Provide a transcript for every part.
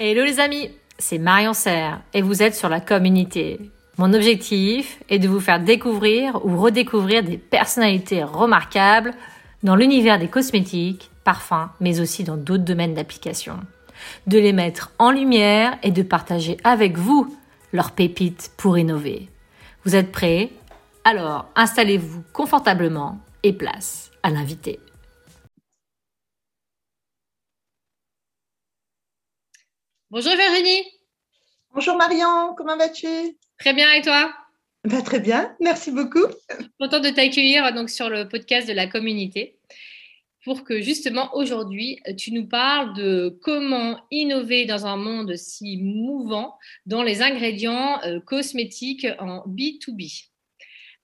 Hello les amis, c'est Marion Serre et vous êtes sur la communauté. Mon objectif est de vous faire découvrir ou redécouvrir des personnalités remarquables dans l'univers des cosmétiques, parfums, mais aussi dans d'autres domaines d'application. De les mettre en lumière et de partager avec vous leurs pépites pour innover. Vous êtes prêts? Alors installez-vous confortablement et place à l'invité. Bonjour Virginie. Bonjour Marion, comment vas-tu? Très bien et toi? Bah, Très bien, merci beaucoup. Content de t'accueillir donc sur le podcast de la communauté pour que justement aujourd'hui tu nous parles de comment innover dans un monde si mouvant dans les ingrédients euh, cosmétiques en B2B.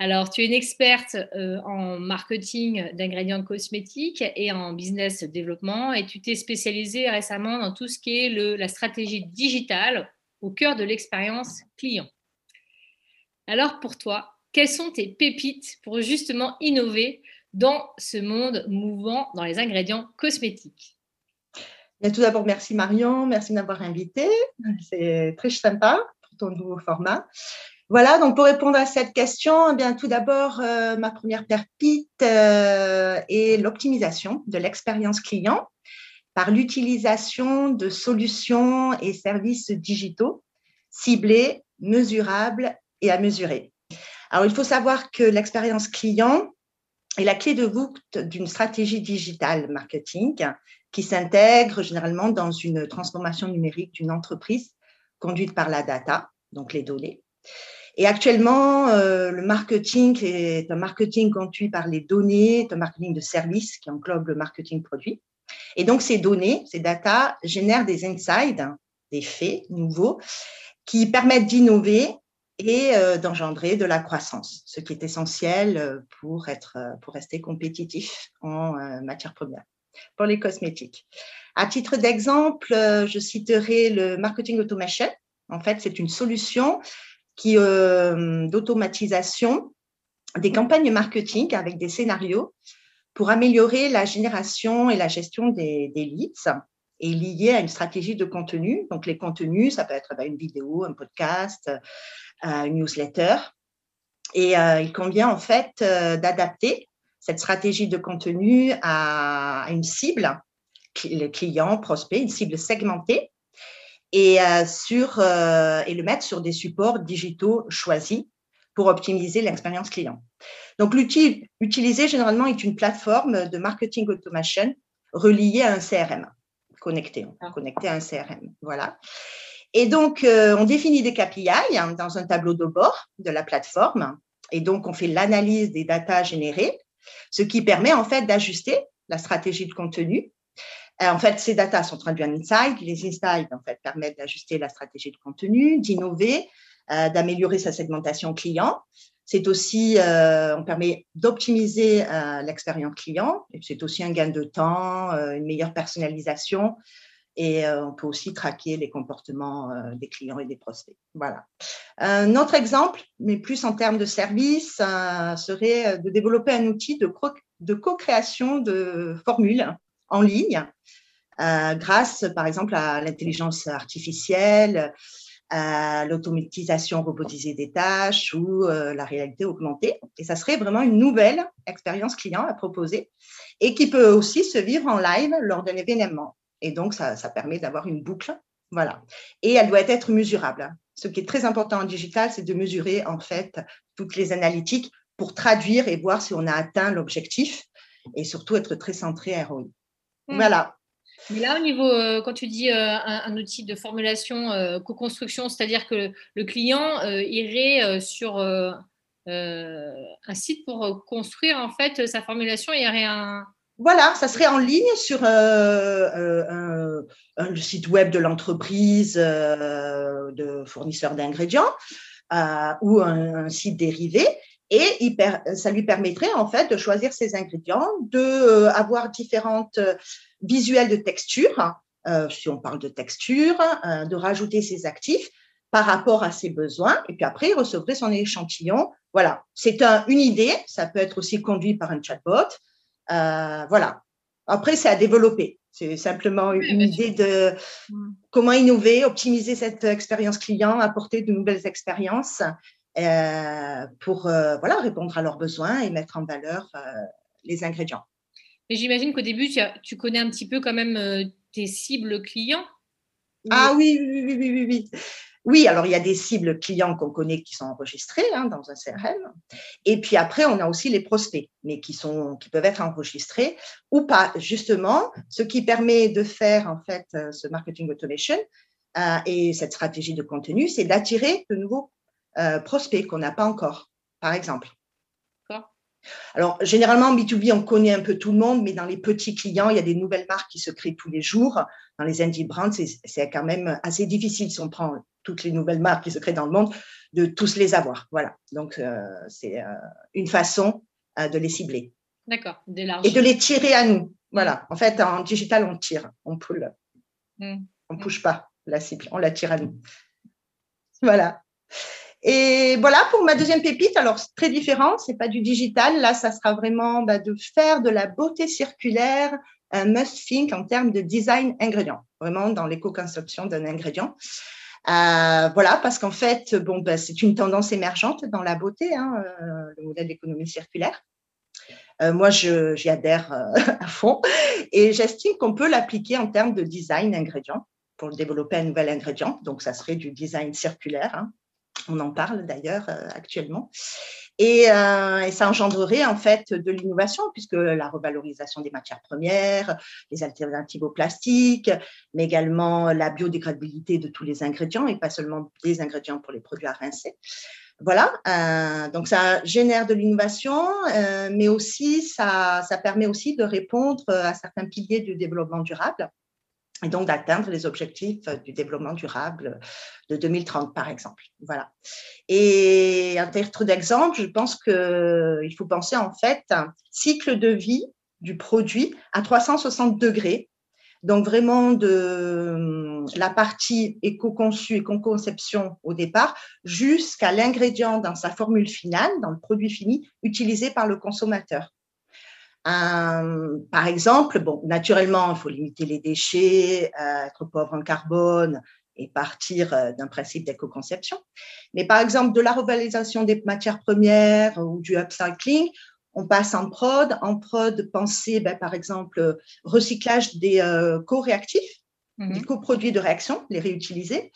Alors, tu es une experte euh, en marketing d'ingrédients cosmétiques et en business développement et tu t'es spécialisée récemment dans tout ce qui est la stratégie digitale au cœur de l'expérience client. Alors, pour toi, quelles sont tes pépites pour justement innover dans ce monde mouvant dans les ingrédients cosmétiques? Tout d'abord, merci Marion, merci de m'avoir invité. C'est très sympa pour ton nouveau format. Voilà, donc pour répondre à cette question, eh bien tout d'abord, euh, ma première perpite euh, est l'optimisation de l'expérience client par l'utilisation de solutions et services digitaux ciblés, mesurables et à mesurer. Alors, il faut savoir que l'expérience client est la clé de voûte d'une stratégie digitale marketing qui s'intègre généralement dans une transformation numérique d'une entreprise conduite par la data, donc les données et actuellement, euh, le marketing est un marketing conduit par les données, un marketing de service qui englobe le marketing produit. Et donc, ces données, ces data génèrent des insights, des faits nouveaux qui permettent d'innover et euh, d'engendrer de la croissance, ce qui est essentiel euh, pour, être, pour rester compétitif en matière première pour les cosmétiques. À titre d'exemple, je citerai le marketing automation. En fait, c'est une solution qui euh, d'automatisation des campagnes marketing avec des scénarios pour améliorer la génération et la gestion des, leads et lié à une stratégie de contenu. Donc, les contenus, ça peut être bah, une vidéo, un podcast, euh, une newsletter. Et euh, il convient en fait d'adapter cette stratégie de contenu à, une cible, les clients, prospects, une cible segmentée et, euh, sur, euh, et le mettre sur des supports digitaux choisis pour optimiser l'expérience client. Donc, l'outil utilisé généralement est une plateforme de marketing automation reliée à un CRM, connecté, ah. connecté à un CRM. Voilà. Et donc, euh, on définit des KPI hein, dans un tableau de bord de la plateforme. Et donc, on fait l'analyse des datas générées, ce qui permet en fait d'ajuster la stratégie de contenu en fait, ces datas sont traduites en insights. Les insights, en fait, permettent d'ajuster la stratégie de contenu, d'innover, euh, d'améliorer sa segmentation client. C'est aussi, euh, on permet d'optimiser l'expérience client. C'est aussi un gain de temps, une meilleure personnalisation. Et on peut aussi traquer les comportements des clients et des prospects. Voilà. Un autre exemple, mais plus en termes de service, serait de développer un outil de co-création de formules en ligne euh, grâce, par exemple, à l'intelligence artificielle, à l'automatisation robotisée des tâches ou euh, la réalité augmentée. Et ça serait vraiment une nouvelle expérience client à proposer et qui peut aussi se vivre en live lors d'un événement. Et donc, ça, ça permet d'avoir une boucle. Voilà. Et elle doit être mesurable. Ce qui est très important en digital, c'est de mesurer en fait toutes les analytiques pour traduire et voir si on a atteint l'objectif et surtout être très centré à ROI. Mmh. Voilà. Mais là, au niveau, euh, quand tu dis euh, un, outil de formulation, euh, co-construction, c'est-à-dire que le client irait sur un site pour construire en fait sa formulation, il y aurait un. Voilà, ça serait en ligne sur le site web de l'entreprise de fournisseur d'ingrédients ou un, site dérivé. Et ça lui permettrait en fait de choisir ses ingrédients, de avoir différentes visuel de texture, euh, si on parle de texture, euh, de rajouter ses actifs par rapport à ses besoins. Et puis après, il recevrait son échantillon. Voilà, c'est une idée. Ça peut être aussi conduit par un chatbot. Euh, voilà. Après, c'est à développer. C'est simplement une idée de comment innover, optimiser cette expérience client, apporter de nouvelles expériences euh, pour euh, voilà, répondre à leurs besoins et mettre en valeur euh, les ingrédients. Mais j'imagine qu'au début, tu, connais un petit peu quand même tes cibles clients. Ah oui, oui, oui, oui, oui. Oui, alors il y a des cibles clients qu'on connaît qui sont enregistrées hein, dans un CRM. Et puis après, on a aussi les prospects, mais qui, sont, qui peuvent être enregistrés ou pas. Justement, ce qui permet de faire en fait euh, ce marketing automation euh, et cette stratégie de contenu, c'est d'attirer de nouveaux euh, prospects qu'on n'a pas encore, par exemple. Alors, généralement, en B2B, on connaît un peu tout le monde, mais dans les petits clients, il y a des nouvelles marques qui se créent tous les jours. Dans les indie brands, c'est quand même assez difficile, si on prend toutes les nouvelles marques qui se créent dans le monde, de tous les avoir. Voilà. Donc, euh, c'est euh, une façon euh, de les cibler. D'accord. Et de les tirer à nous. Voilà. En fait, en digital, on tire, on pull. Mm. On ne push pas la cible, on la tire à nous. Voilà. Et voilà pour ma deuxième pépite. Alors, c'est très différent, c'est pas du digital. Là, ça sera vraiment bah, de faire de la beauté circulaire un must think en termes de design ingrédient, vraiment dans l'éco-conception d'un ingrédient. Euh, voilà, parce qu'en fait, bon, bah, c'est une tendance émergente dans la beauté, hein, euh, le modèle d'économie circulaire. Euh, moi, j'y adhère à fond et j'estime qu'on peut l'appliquer en termes de design ingrédient pour développer un nouvel ingrédient. Donc, ça serait du design circulaire. Hein. On en parle d'ailleurs euh, actuellement. Euh, et, ça engendrerait en fait de l'innovation, puisque la revalorisation des matières premières, les alternatives au plastique, mais également la biodégradabilité de tous les ingrédients et pas seulement des ingrédients pour les produits à rincer. Voilà, euh, donc ça génère de l'innovation, mais aussi ça, ça permet aussi de répondre à certains piliers du développement durable et donc d'atteindre les objectifs du développement durable de 2030, par exemple. Voilà. Et un titre d'exemple, je pense qu'il faut penser en fait un cycle de vie du produit à 360 degrés. Donc vraiment de la partie éco-conçue, éco-conception au départ, jusqu'à l'ingrédient dans sa formule finale, dans le produit fini, utilisé par le consommateur. Euh, par exemple, bon, naturellement, il faut limiter les déchets, euh, être pauvre en carbone et partir euh, d'un principe d'éco-conception. Mais par exemple, de la revalorisation des matières premières ou du upcycling, on passe en prod. En prod, penser, ben, par exemple, recyclage des co-réactifs, mmh des coproduits de réaction, les réutiliser.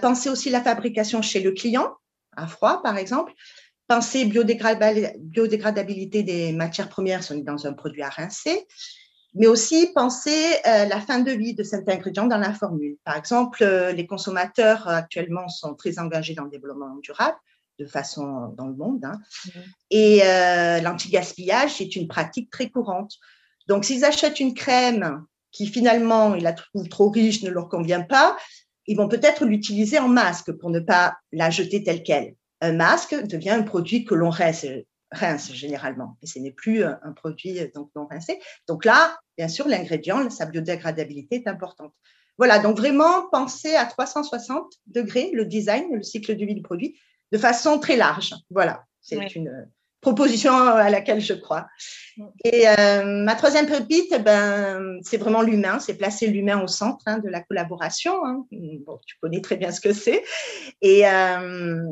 penser aussi la fabrication chez le client, à froid, par exemple penser biodégradabilité des matières premières si on est dans un produit à rincer, mais aussi penser euh, la fin de vie de cet ingrédient dans la formule. Par exemple, euh, les consommateurs euh, actuellement sont très engagés dans le développement durable de façon dans le monde. Hein. Et l'anti-gaspillage est une pratique très courante. Donc, s'ils achètent une crème qui finalement, ils la trouvent trop riche, ne leur convient pas, ils vont peut-être l'utiliser en masque pour ne pas la jeter telle qu'elle un masque devient un produit que l'on rince, rince, généralement, et ce n'est plus un, produit donc non rincé. Donc là, bien sûr, l'ingrédient, sa biodégradabilité est importante. Voilà, donc vraiment penser à 360 degrés le design, le cycle de vie du produit, de façon très large. Voilà, c'est une proposition à laquelle je crois. Et euh, ma troisième pépite, ben, c'est vraiment l'humain, c'est placer l'humain au centre hein, de la collaboration. Hein. Bon, tu connais très bien ce que c'est. Et, euh,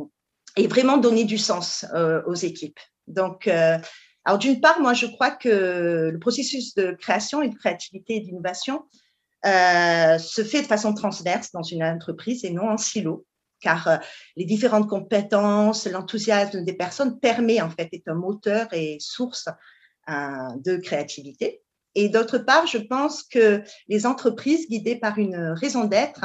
et vraiment donner du sens euh, aux équipes. Donc, euh, alors d'une part, moi, je crois que le processus de création et de créativité et d'innovation euh, se fait de façon transverse dans une entreprise et non en silo, car euh, les différentes compétences, l'enthousiasme des personnes permet en fait est un moteur et source euh, de créativité. Et d'autre part, je pense que les entreprises guidées par une raison d'être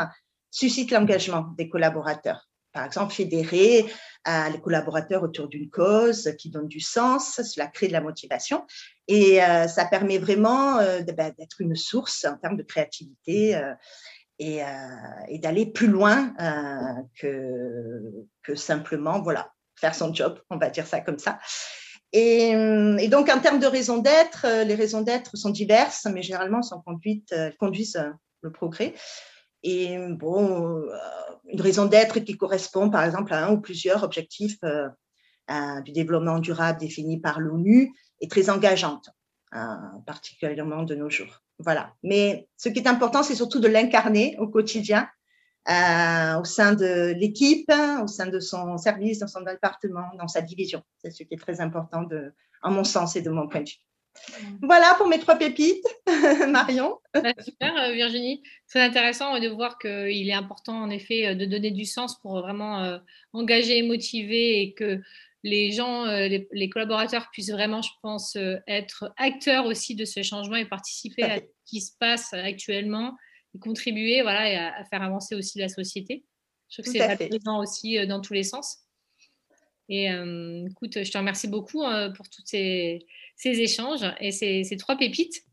suscitent l'engagement des collaborateurs par exemple, fédérer euh, les collaborateurs autour d'une cause qui donne du sens, cela crée de la motivation et euh, ça permet vraiment euh, ben, d'être une source en termes de créativité et, d'aller plus loin que, simplement voilà, faire son job, on va dire ça comme ça. Et, donc, en termes de raison d'être, les raisons d'être sont diverses, mais généralement sont conduites, conduisent le progrès. Et bon, une raison d'être qui correspond par exemple à un ou plusieurs objectifs euh, du développement durable définis par l'ONU est très engageante, particulièrement de nos jours. Voilà. Mais ce qui est important, c'est surtout de l'incarner au quotidien, euh, au sein de l'équipe, au sein de son service, dans son département, dans sa division. C'est ce qui est très important, de, en mon sens et de mon point de vue. Voilà pour mes trois pépites, Marion. Bah, super, euh, Virginie. Très intéressant de voir qu'il est important, en effet, euh, de donner du sens pour vraiment euh, engager et motiver et que les gens, les, collaborateurs puissent vraiment, je pense, être acteurs aussi de ce changement et participer à ce qui se passe actuellement et contribuer voilà, et à, faire avancer aussi la société. Je trouve que c'est valorisant aussi dans tous les sens. Et écoute, je te remercie beaucoup pour tous ces, échanges et ces, trois pépites.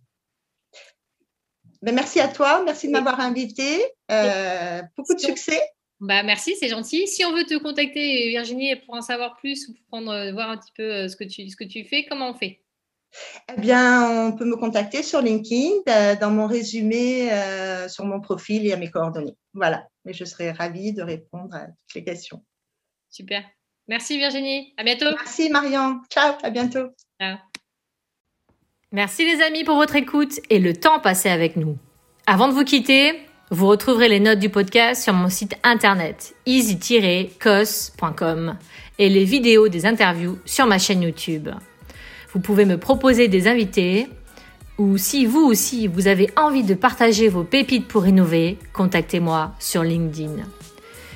Ben, merci à toi, merci de m'avoir invité. Euh, beaucoup de succès. Bah, merci, c'est gentil. Si on veut te contacter, Virginie, pour en savoir plus ou pour prendre, euh, voir un petit peu euh, ce que tu, ce que tu fais, comment on fait? Eh bien, on peut me contacter sur LinkedIn, dans mon résumé, sur mon profil et à mes coordonnées. Voilà, et je serai ravie de répondre à toutes les questions. Super. Merci Virginie. À bientôt. Merci Marion. Ciao, à bientôt. Ciao. Merci les amis pour votre écoute et le temps passé avec nous. Avant de vous quitter, vous retrouverez les notes du podcast sur mon site internet easy-cos.com et les vidéos des interviews sur ma chaîne YouTube. Vous pouvez me proposer des invités ou si vous aussi vous avez envie de partager vos pépites pour innover, contactez-moi sur LinkedIn.